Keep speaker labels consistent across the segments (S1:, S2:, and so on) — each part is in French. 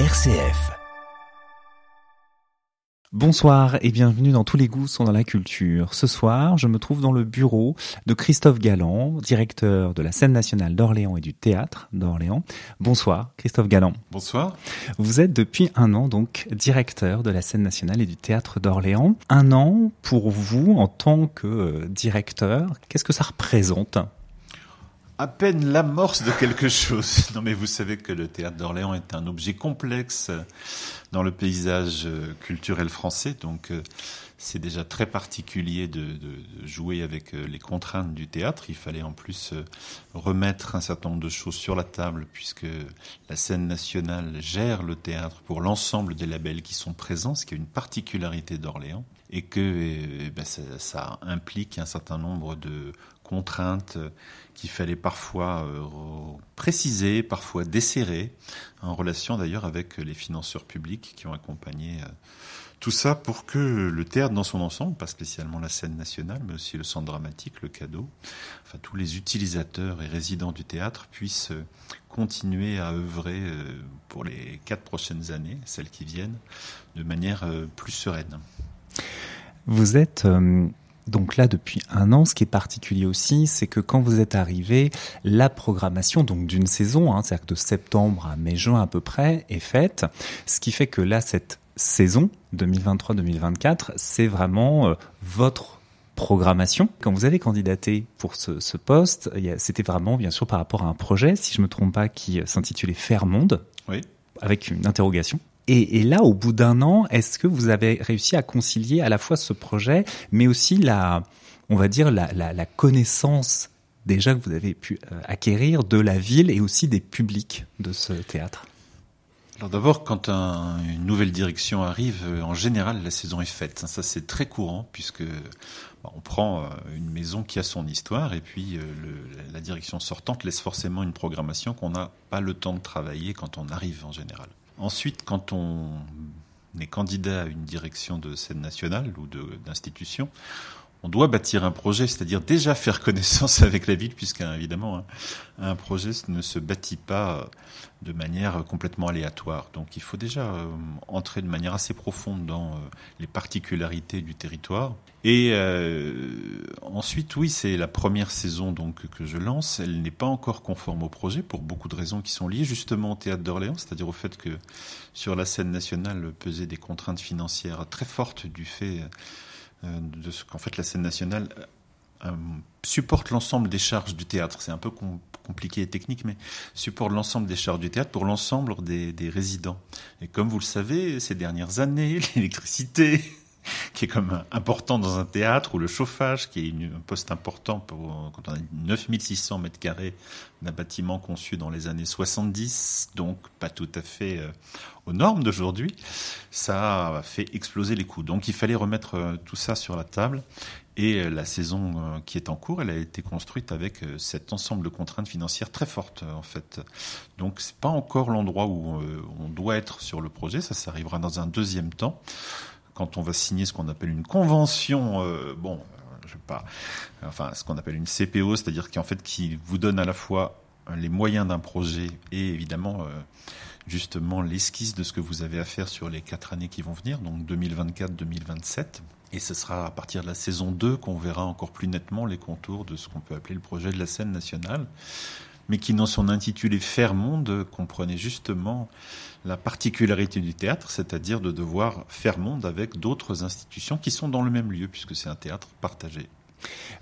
S1: RCF.
S2: Bonsoir et bienvenue dans Tous les goûts sont dans la culture. Ce soir, je me trouve dans le bureau de Christophe Galland, directeur de la scène nationale d'Orléans et du théâtre d'Orléans. Bonsoir Christophe Galland.
S3: Bonsoir.
S2: Vous êtes depuis un an donc directeur de la scène nationale et du théâtre d'Orléans. Un an pour vous en tant que euh, directeur, qu'est-ce que ça représente?
S3: À peine l'amorce de quelque chose. Non mais vous savez que le théâtre d'Orléans est un objet complexe dans le paysage euh, culturel français, donc euh, c'est déjà très particulier de, jouer avec euh, les contraintes du théâtre. Il fallait en plus remettre un certain nombre de choses sur la table puisque la scène nationale gère le théâtre pour l'ensemble des labels qui sont présents, ce qui est une particularité d'Orléans et que eh ben, ça, implique un certain nombre de contraintes qu'il fallait parfois euh, préciser, parfois desserrer, en relation d'ailleurs avec les financeurs publics qui ont accompagné euh, tout ça pour que le théâtre dans son ensemble, pas spécialement la scène nationale, mais aussi le centre dramatique, le cadeau, enfin tous les utilisateurs et résidents du théâtre puissent euh, continuer à œuvrer pour les quatre prochaines années, celles qui viennent, de manière plus sereine.
S2: Vous êtes donc là depuis un an. Ce qui est particulier aussi, c'est que quand vous êtes arrivé, la programmation donc d'une saison, hein, c'est-à-dire de septembre à mai-juin à peu près, est faite. Ce qui fait que là, cette saison 2023-2024, c'est vraiment euh, votre programmation. Quand vous avez candidaté pour ce, ce poste, c'était vraiment bien sûr par rapport à un projet, si je me trompe pas, qui s'intitulait Faire Monde.
S3: Oui.
S2: Avec une interrogation. Et, là, au bout d'un an, est-ce que vous avez réussi à concilier à la fois ce projet, mais aussi la, on va dire, la, la, connaissance déjà que vous avez pu euh, acquérir de la ville et aussi des publics de ce théâtre?
S3: Alors d'abord, quand un, une nouvelle direction arrive, euh, en général, la saison est faite. Ça, c'est très courant puisque on prend euh, une maison qui a son histoire et puis le, la direction sortante laisse forcément une programmation qu'on n'a pas le temps de travailler quand on arrive en général. Ensuite, quand on est candidat à une direction de scène nationale ou d'institution, on doit bâtir un projet, c'est-à-dire déjà faire connaissance avec la ville, puisqu'évidemment, un, un projet ne se bâtit pas de manière complètement aléatoire. Donc il faut déjà euh, entrer de manière assez profonde dans euh, les particularités du territoire. Et euh, ensuite, oui, c'est la première saison donc que je lance. Elle n'est pas encore conforme au projet pour beaucoup de raisons qui sont liées justement au théâtre d'Orléans, c'est-à-dire au fait que sur la scène nationale pesaient des contraintes financières très fortes du fait euh, de ce qu'en fait la scène nationale euh, supporte l'ensemble des charges du théâtre. C'est un peu compliqué et technique, mais supporte l'ensemble des charges du théâtre pour l'ensemble des, résidents. Et comme vous le savez, ces dernières années, l'électricité, qui est comme important dans un théâtre, ou le chauffage, qui est un poste important pour, quand on a 9600 mètres carrés d'un bâtiment conçu dans les années 70, donc pas tout à fait euh, aux normes d'aujourd'hui, ça a fait exploser les coûts. Donc il fallait remettre euh, tout ça sur la table. Et euh, la saison qui est en cours, elle a été construite avec cet ensemble de contraintes financières très fortes, en fait. Donc, c'est pas encore l'endroit où on doit être sur le projet. Ça, ça arrivera dans un deuxième temps, quand on va signer ce qu'on appelle une convention. Euh, bon, je sais pas, enfin, ce qu'on appelle une CPO, c'est-à-dire qu'en fait, qui vous donne à la fois les moyens d'un projet et évidemment euh, justement l'esquisse de ce que vous avez à faire sur les quatre années qui vont venir, donc 2024-2027. Et ce sera à partir de la saison 2 qu'on verra encore plus nettement les contours de ce qu'on peut appeler le projet de la scène nationale, mais qui dans son intitulé Faire monde comprenait justement la particularité du théâtre, c'est-à-dire de devoir faire monde avec d'autres institutions qui sont dans le même lieu, puisque c'est un théâtre partagé.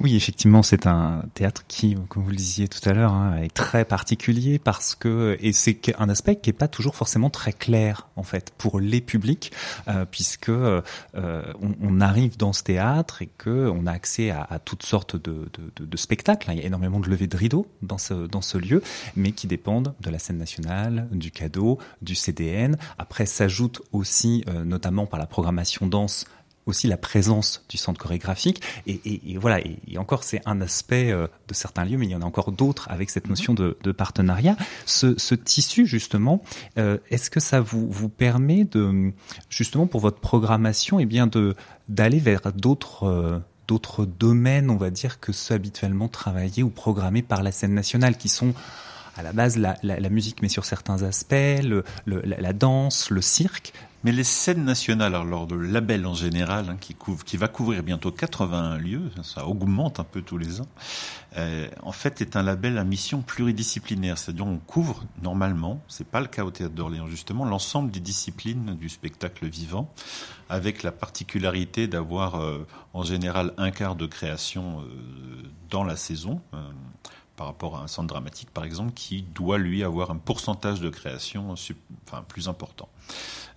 S2: Oui, effectivement, c'est un théâtre qui, comme vous le disiez tout à l'heure, hein, est très particulier parce que et c'est un aspect qui est pas toujours forcément très clair en fait pour les publics, euh, puisque euh, on, arrive dans ce théâtre et que on a accès à, toutes sortes de, spectacles. Il y a énormément de levées de rideaux dans ce dans ce lieu, mais qui dépendent de la scène nationale, du cadeau, du CDN. Après, s'ajoute aussi, euh, notamment par la programmation danse aussi la présence du centre chorégraphique. Et, et, et voilà, et, et encore, c'est un aspect euh, de certains lieux, mais il y en a encore d'autres avec cette notion de, de partenariat. Ce, ce, tissu, justement, euh, est-ce que ça vous, vous permet de, justement, pour votre programmation, et eh bien de d'aller vers d'autres euh, d'autres domaines, on va dire, que ceux habituellement travaillés ou programmés par la scène nationale, qui sont à la base la, la, musique, mais sur certains aspects, le, la, danse, le cirque.
S3: Mais les scènes nationales, alors le label en général, hein, qui, couvre, qui va couvrir bientôt 81 lieux, ça augmente un peu tous les ans, euh, en fait est un label à mission pluridisciplinaire. C'est-à-dire on couvre normalement, c'est pas le cas au Théâtre d'Orléans justement, l'ensemble des disciplines du spectacle vivant, avec la particularité d'avoir euh, en général un quart de création euh, dans la saison par rapport à un centre dramatique, par exemple, qui doit lui avoir un pourcentage de création plus important.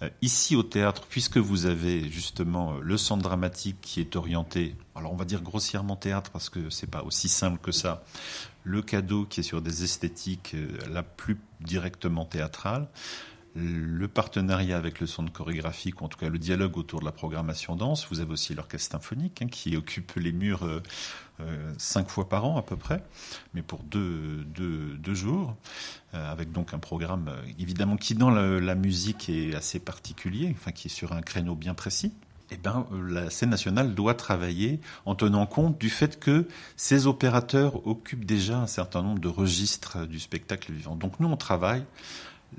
S3: Euh, ici au théâtre, puisque vous avez justement euh, le centre dramatique qui est orienté, alors on va dire grossièrement théâtre parce que c'est pas aussi simple que ça, le cadeau qui est sur des esthétiques euh, la plus directement théâtrale, le partenariat avec le centre chorégraphique, ou en tout cas le dialogue autour de la programmation danse. Vous avez aussi l'orchestre symphonique hein, qui occupe les murs euh, euh, cinq fois par an à peu près, mais pour deux, deux, jours, euh, avec donc un programme évidemment qui dans la, musique est assez particulier, enfin qui est sur un créneau bien précis. Eh ben, la scène nationale doit travailler en tenant compte du fait que ces opérateurs occupent déjà un certain nombre de registres du spectacle vivant. Donc nous, on travaille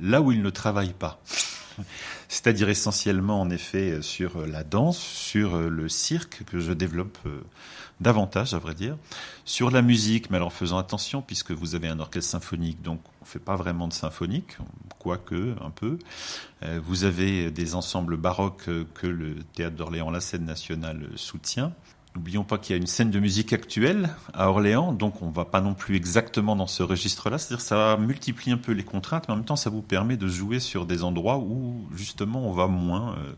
S3: là où ils ne travaillent pas. C'est-à-dire essentiellement, en effet, sur la danse, sur le cirque que je développe euh, davantage, à vrai dire, sur la musique, mais alors en faisant attention, puisque vous avez un orchestre symphonique, donc on ne fait pas vraiment de symphonique, quoique un peu. Euh, vous avez des ensembles baroques que le Théâtre d'Orléans, la scène nationale, soutient. N'oublions pas qu'il y a une scène de musique actuelle à Orléans, donc on va pas non plus exactement dans ce registre-là. C'est-à-dire ça multiplie un peu les contraintes, mais en même temps ça vous permet de jouer sur des endroits où justement on va moins euh,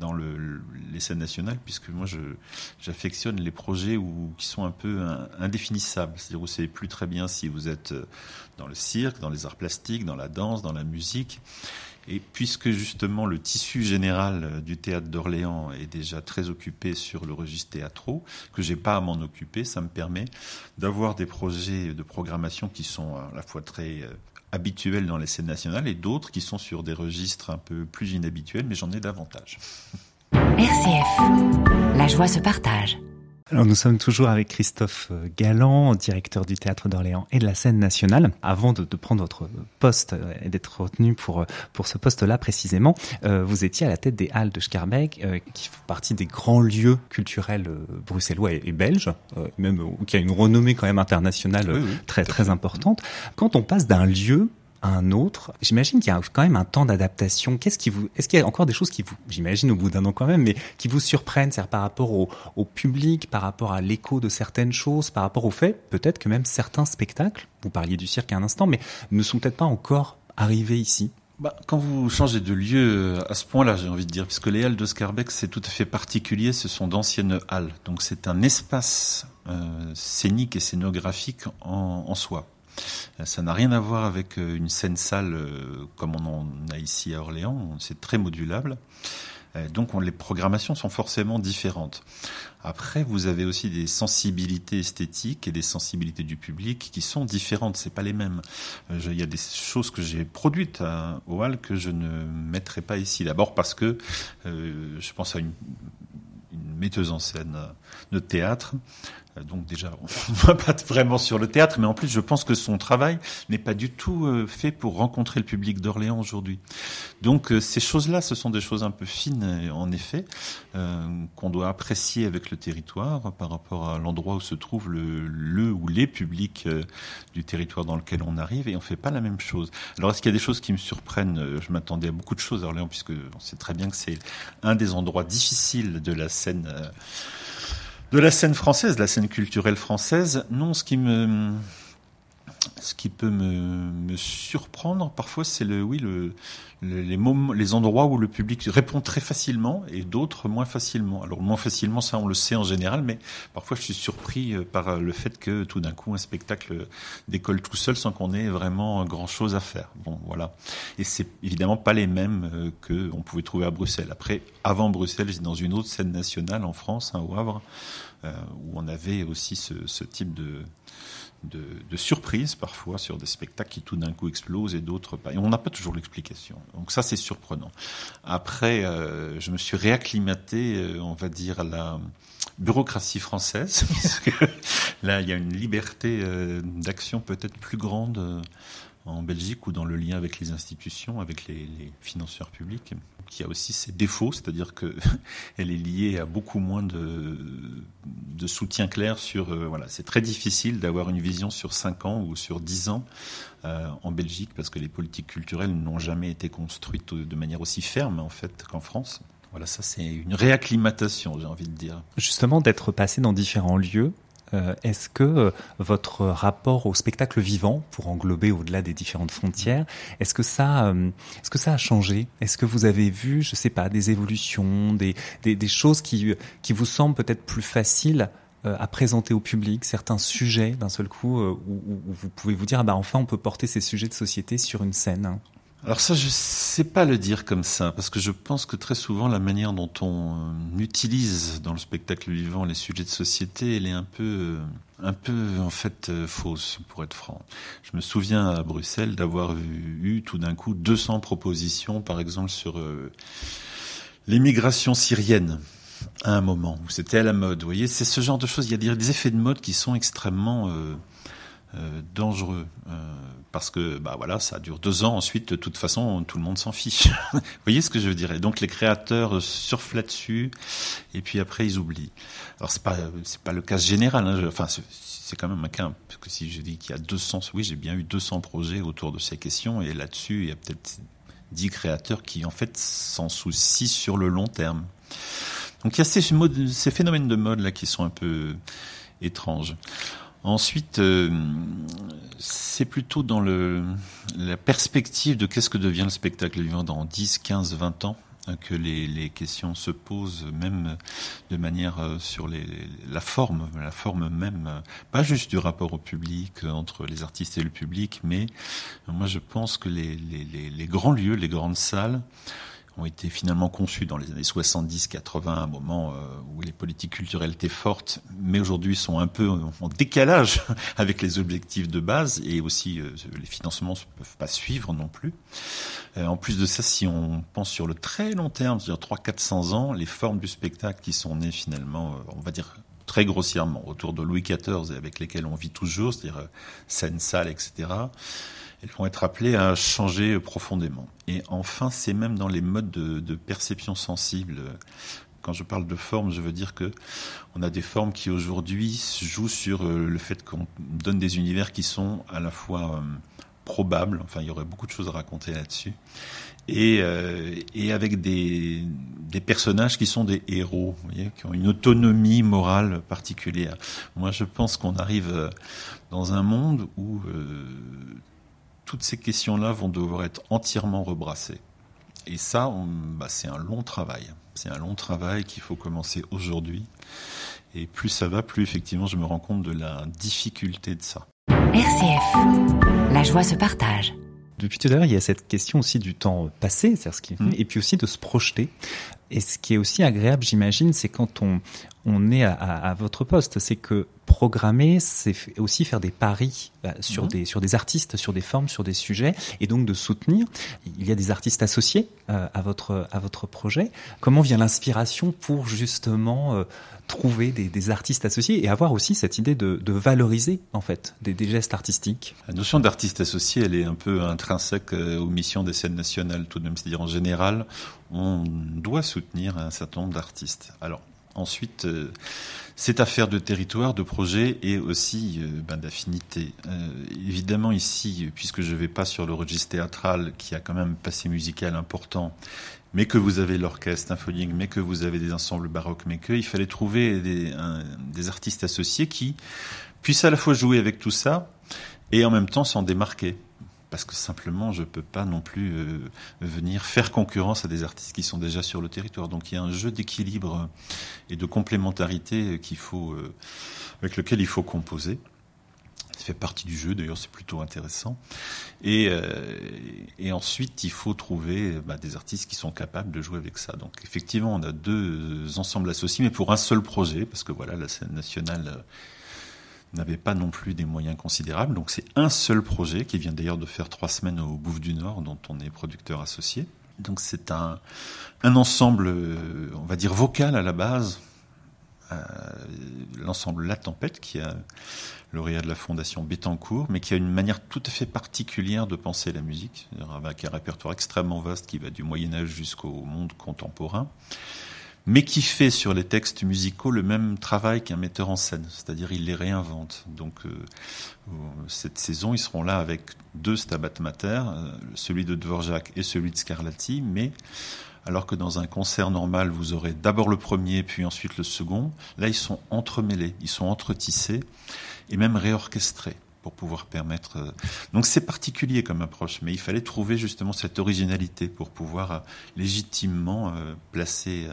S3: dans le, les scènes nationales, puisque moi j'affectionne les projets où qui sont un peu indéfinissables, c'est-à-dire où c'est plus très bien si vous êtes euh, dans le cirque, dans les arts plastiques, dans la danse, dans la musique. Et puisque justement le tissu général euh, du théâtre d'Orléans est déjà très occupé sur le registre théâtraux, que j'ai pas à m'en occuper, ça me permet d'avoir des projets de programmation qui sont à la fois très euh, habituels dans les scènes nationales et d'autres qui sont sur des registres un peu plus inhabituels, mais j'en ai davantage.
S1: RCF, la joie se partage.
S2: Alors nous sommes toujours avec Christophe euh, Galland, directeur du Théâtre d'Orléans et de la scène nationale. Avant de, de prendre votre poste euh, et d'être retenu pour, euh, pour ce poste-là précisément, vous étiez à la tête des Halles de Scarbeck, qui font partie des grands lieux culturels bruxellois et, belges, même qui a une renommée quand même internationale très très importante. Quand on passe d'un lieu un autre. J'imagine qu'il y a quand même un temps d'adaptation. Qu'est-ce qui vous, est-ce qu'il y a encore des choses qui vous, j'imagine au bout d'un an quand même, mais qui vous surprennent, c'est par rapport au, public, par rapport à l'écho de certaines choses, par rapport au fait, peut-être que même certains spectacles, vous parliez du cirque un instant, mais ne sont peut-être pas encore arrivés ici?
S3: Bah, quand vous changez de lieu à ce point-là, j'ai envie de dire, puisque les halles de Scarbeck, c'est tout à fait particulier, ce sont d'anciennes halles. Donc c'est un espace euh, scénique et scénographique en soi. Euh, ça n'a rien à voir avec euh, une scène-salle euh, comme on en a ici à Orléans. C'est très modulable. Donc les programmations sont forcément différentes. Après, vous avez aussi des sensibilités esthétiques et des sensibilités du public qui sont différentes. C'est pas les mêmes. Il y a des choses que j'ai produites à, au Hall que je ne mettrai pas ici. D'abord parce que je pense à une, une metteuse en scène de théâtre donc déjà, on ne voit pas vraiment sur le théâtre, mais en plus, je pense que son travail n'est pas du tout euh, fait pour rencontrer le public d'Orléans aujourd'hui. Donc euh, ces choses-là, ce sont des choses un peu fines, en effet, qu'on doit apprécier avec le territoire par rapport à l'endroit où se trouve le, ou les publics du territoire dans lequel on arrive, et on fait pas la même chose. Alors est-ce qu'il y a des choses qui me surprennent? Je m'attendais à beaucoup de choses à Orléans, puisque on sait très bien que c'est un des endroits difficiles de la scène de la scène française, de la scène culturelle française, non, ce qui me, ce qui peut me, me surprendre parfois, c'est le, oui, le, les, moments, les endroits où le public répond très facilement et d'autres moins facilement. Alors moins facilement, ça on le sait en général, mais parfois je suis surpris euh, par le fait que tout d'un coup un spectacle décolle tout seul sans qu'on ait vraiment grand chose à faire. Bon, voilà. Et c'est évidemment pas les mêmes euh, que on pouvait trouver à Bruxelles. Après, avant Bruxelles, j'étais dans une autre scène nationale en France, hein, au Havre, euh, où on avait aussi ce, ce type de de, de surprises parfois sur des spectacles qui tout d'un coup explosent et d'autres pas. Et on n'a pas toujours l'explication. Donc ça, c'est surprenant. Après, euh, je me suis réacclimaté, euh, on va dire, à la bureaucratie française, parce que là, il y a une liberté euh, d'action peut-être plus grande en Belgique ou dans le lien avec les institutions, avec les, financeurs publics, qui a aussi ses défauts, c'est-à-dire qu'elle est liée à beaucoup moins de, de soutien clair sur... Euh, voilà, c'est très difficile d'avoir une vision sur 5 ans ou sur 10 ans euh, en Belgique parce que les politiques culturelles n'ont jamais été construites de manière aussi ferme en fait qu'en France. Voilà, ça c'est une réacclimatation, j'ai envie de dire.
S2: Justement, d'être passé dans différents lieux, est-ce que euh, votre rapport au spectacle vivant, pour englober au-delà des différentes frontières, est-ce que ça, euh, est-ce que ça a changé? Est-ce que vous avez vu, je sais pas, des évolutions, des, des, choses qui, qui vous semblent peut-être plus faciles à présenter au public certains sujets d'un seul coup où, vous pouvez vous dire ah bah enfin on peut porter ces sujets de société sur une scène?
S3: Alors ça, je sais pas le dire comme ça, parce que je pense que très souvent la manière dont on euh, utilise dans le spectacle vivant les sujets de société, elle est un peu, euh, un peu en fait euh, fausse, pour être franc. Je me souviens à Bruxelles d'avoir eu, tout d'un coup 200 propositions, par exemple sur l'émigration syrienne à un moment où c'était à la mode. Vous voyez, c'est ce genre de choses. Il y a des effets de mode qui sont extrêmement euh, dangereux euh, parce que bah voilà ça dure deux ans ensuite de toute façon tout le monde s'en fiche. Vous voyez ce que je veux dire? Donc les créateurs surfent là-dessus et puis après ils oublient. Alors c'est pas c'est pas le cas général hein, enfin c'est quand même un cas parce que si je dis qu'il y a 200 oui j'ai bien eu 200 projets autour de ces questions et là-dessus il y a peut-être 10 créateurs qui en fait s'en soucient sur le long terme. Donc il y a ces, ces phénomènes de mode là qui sont un peu étranges Ensuite, euh, c'est plutôt dans le, la perspective de qu'est-ce que devient le spectacle vivant dans 10, 15, 20 ans hein, que les, les, questions se posent, même de manière euh, sur les, la forme, la forme même, pas juste du rapport au public, euh, entre les artistes et le public, mais moi je pense que les, les grands lieux, les grandes salles, ont été finalement conçus dans les années 70-80, un moment euh, où les politiques culturelles étaient fortes, mais aujourd'hui sont un peu en décalage avec les objectifs de base et aussi euh, les financements ne peuvent pas suivre non plus. Euh, en plus de ça, si on pense sur le très long terme, c'est-à-dire 300-400 ans, les formes du spectacle qui sont nées finalement, on va dire très grossièrement, autour de Louis XIV et avec lesquels on vit toujours, c'est-à-dire scène, salle, etc., elles vont être appelées à changer profondément. Et enfin, c'est même dans les modes de, perception sensible. Quand je parle de forme, je veux dire que on a des formes qui aujourd'hui jouent sur euh, le fait qu'on donne des univers qui sont à la fois euh, probables, enfin il y aurait beaucoup de choses à raconter là-dessus, et, euh, et avec des, des personnages qui sont des héros, vous voyez, qui ont une autonomie morale particulière. Moi, je pense qu'on arrive dans un monde où toutes ces questions-là vont devoir être entièrement rebrassées. Et ça, bah, c'est un long travail. C'est un long travail qu'il faut commencer aujourd'hui. Et plus ça va, plus effectivement je me rends compte de la difficulté de ça.
S1: RCF, la joie se partage.
S2: Depuis tout à l'heure, il y a cette question aussi du temps passé, c'est ce qui mmh. et puis aussi de se projeter. Et ce qui est aussi agréable, j'imagine, c'est quand on, on est à, à, votre poste, c'est que programmer, c'est aussi faire des paris euh, sur, mhm. des, sur des artistes, sur des formes, sur des sujets, et donc de soutenir. Il y a des artistes associés euh, à, votre, à votre projet. Comment vient l'inspiration pour justement euh, trouver des, des, artistes associés et avoir aussi cette idée de, de valoriser en fait des, des, gestes artistiques?
S3: La notion d'artiste associé, elle est un peu intrinsèque aux missions des scènes nationales tout de même. C'est-à-dire en général, on doit soutenir un certain nombre d'artistes. Alors Ensuite, euh, c'est affaire de territoire, de projet et aussi euh, ben, d'affinité. Euh, évidemment, ici, puisque je ne vais pas sur le registre théâtral qui a quand même un passé musical important, mais que vous avez l'orchestre symphonique, mais que vous avez des ensembles baroques, mais qu'il fallait trouver des artistes associés qui puissent à la fois jouer avec tout ça et en même temps s'en démarquer parce que simplement je ne peux pas non plus euh, venir faire concurrence à des artistes qui sont déjà sur le territoire. Donc il y a un jeu d'équilibre et de complémentarité qu'il faut, euh, avec lequel il faut composer. Ça fait partie du jeu, d'ailleurs c'est plutôt intéressant. Et, euh, et, ensuite, il faut trouver bah, des artistes qui sont capables de jouer avec ça. Donc effectivement, on a deux ensembles associés, mais pour un seul projet, parce que voilà, la scène nationale n'avait pas non plus des moyens considérables. Donc c'est un seul projet qui vient d'ailleurs de faire trois semaines au Bouffe du Nord, dont on est producteur associé. Donc c'est un, un ensemble, euh, on va dire vocal à la base, l'ensemble La Tempête, qui a lauréat de la Fondation Bettencourt, mais qui a une manière tout à fait particulière de penser la musique, avec un répertoire extrêmement vaste qui va du Moyen Âge jusqu'au monde contemporain, mais qui fait sur les textes musicaux le même travail qu'un metteur en scène, c'est-à-dire il les réinvente. Donc euh, cette saison, ils seront là avec deux Stabat Mater, euh, celui de Dvorak et celui de Scarlatti, mais alors que dans un concert normal, vous aurez d'abord le premier, puis ensuite le second. Là, ils sont entremêlés, ils sont entretissés et même réorchestrés pour pouvoir permettre. Euh, donc c'est particulier comme approche, mais il fallait trouver justement cette originalité pour pouvoir euh, légitimement euh, placer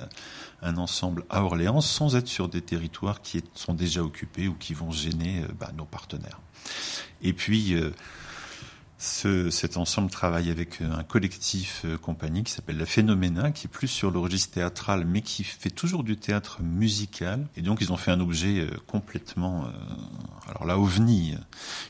S3: un ensemble à Orléans sans être sur des territoires qui sont déjà occupés ou qui vont gêner bah, nos partenaires. Et puis ce, cet ensemble travaille avec un collectif euh, compagnie qui s'appelle La Phénoména, qui est plus sur le registre théâtral, mais qui fait toujours du théâtre musical. Et donc, ils ont fait un objet euh, complètement, euh, alors là, ovni,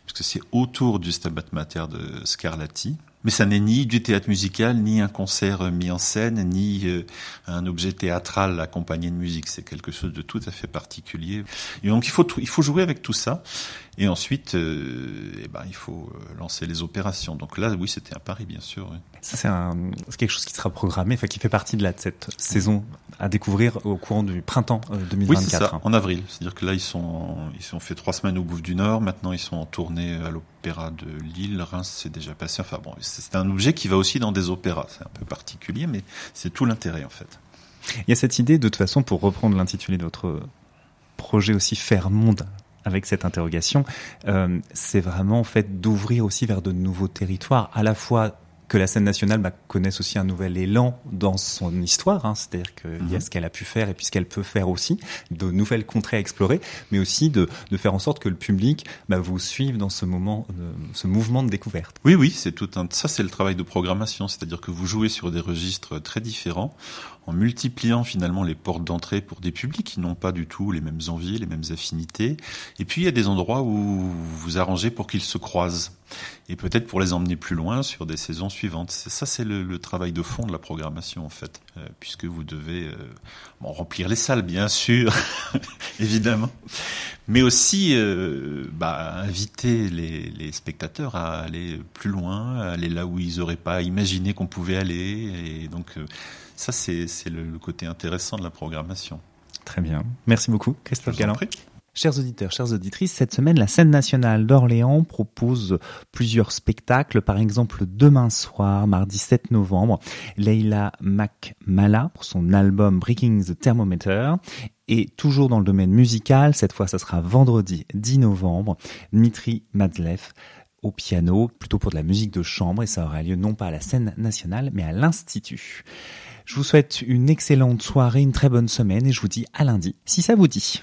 S3: puisque c'est autour du Stabat Mater de Scarlatti. Mais ça n'est ni du théâtre musical, ni un concert mis en scène, ni euh, un objet théâtral accompagné de musique. C'est quelque chose de tout à fait particulier. Et donc il faut il faut jouer avec tout ça. Et ensuite, euh, eh ben, il faut euh, lancer les opérations. Donc là, oui, c'était un pari, bien sûr. Oui.
S2: Ça, c'est quelque chose qui sera programmé, enfin, qui fait partie de, la, de cette saison à découvrir au courant du printemps 2024. Oui, c'est ça,
S3: en avril. C'est-à-dire que là, ils sont, ils ont fait trois semaines au Bouffe du Nord. Maintenant, ils sont en tournée à l'Opéra de Lille. Reims, c'est déjà passé. Enfin bon, c'est un objet qui va aussi dans des opéras. C'est un peu particulier, mais c'est tout l'intérêt, en fait.
S2: Il y a cette idée, de toute façon, pour reprendre l'intitulé de votre projet aussi, faire monde avec cette interrogation, euh, c'est vraiment en fait d'ouvrir aussi vers de nouveaux territoires, à la fois que la scène nationale bah, connaisse aussi un nouvel élan dans son histoire, hein, c'est-à-dire qu'il y a mhm. ce qu'elle a pu faire et puis ce qu'elle peut faire aussi, de nouvelles contrées à explorer, mais aussi de, de faire en sorte que le public bah, vous suive dans ce moment, de, ce mouvement de découverte.
S3: Oui, oui, c'est tout un. Ça, c'est le travail de programmation, c'est-à-dire que vous jouez sur des registres très différents en multipliant finalement les portes d'entrée pour des publics qui n'ont pas du tout les mêmes envies, les mêmes affinités. Et puis il y a des endroits où vous arrangez pour qu'ils se croisent et peut-être pour les emmener plus loin sur des saisons suivantes. Ça, c'est le, travail de fond de la programmation en fait, euh, puisque vous devez euh, remplir les salles, bien sûr, évidemment, mais aussi euh, bah, inviter les, les, spectateurs à aller plus loin, à aller là où ils n'auraient pas imaginé qu'on pouvait aller, et donc ça, c'est le, côté intéressant de la programmation.
S2: Très bien. Merci beaucoup, Christophe Galland. Chers auditeurs, chères auditrices, cette semaine, la scène nationale d'Orléans propose plusieurs spectacles. Par exemple, demain soir, mardi 7 novembre, Leila Makmala pour son album Breaking the Thermometer. Et toujours dans le domaine musical, cette fois, ça sera vendredi 10 novembre, Dmitri Madlev au piano, plutôt pour de la musique de chambre, et ça aura lieu non pas à la scène nationale, mais à l'Institut. Je vous souhaite une excellente soirée, une très bonne semaine et je vous dis à lundi si ça vous dit.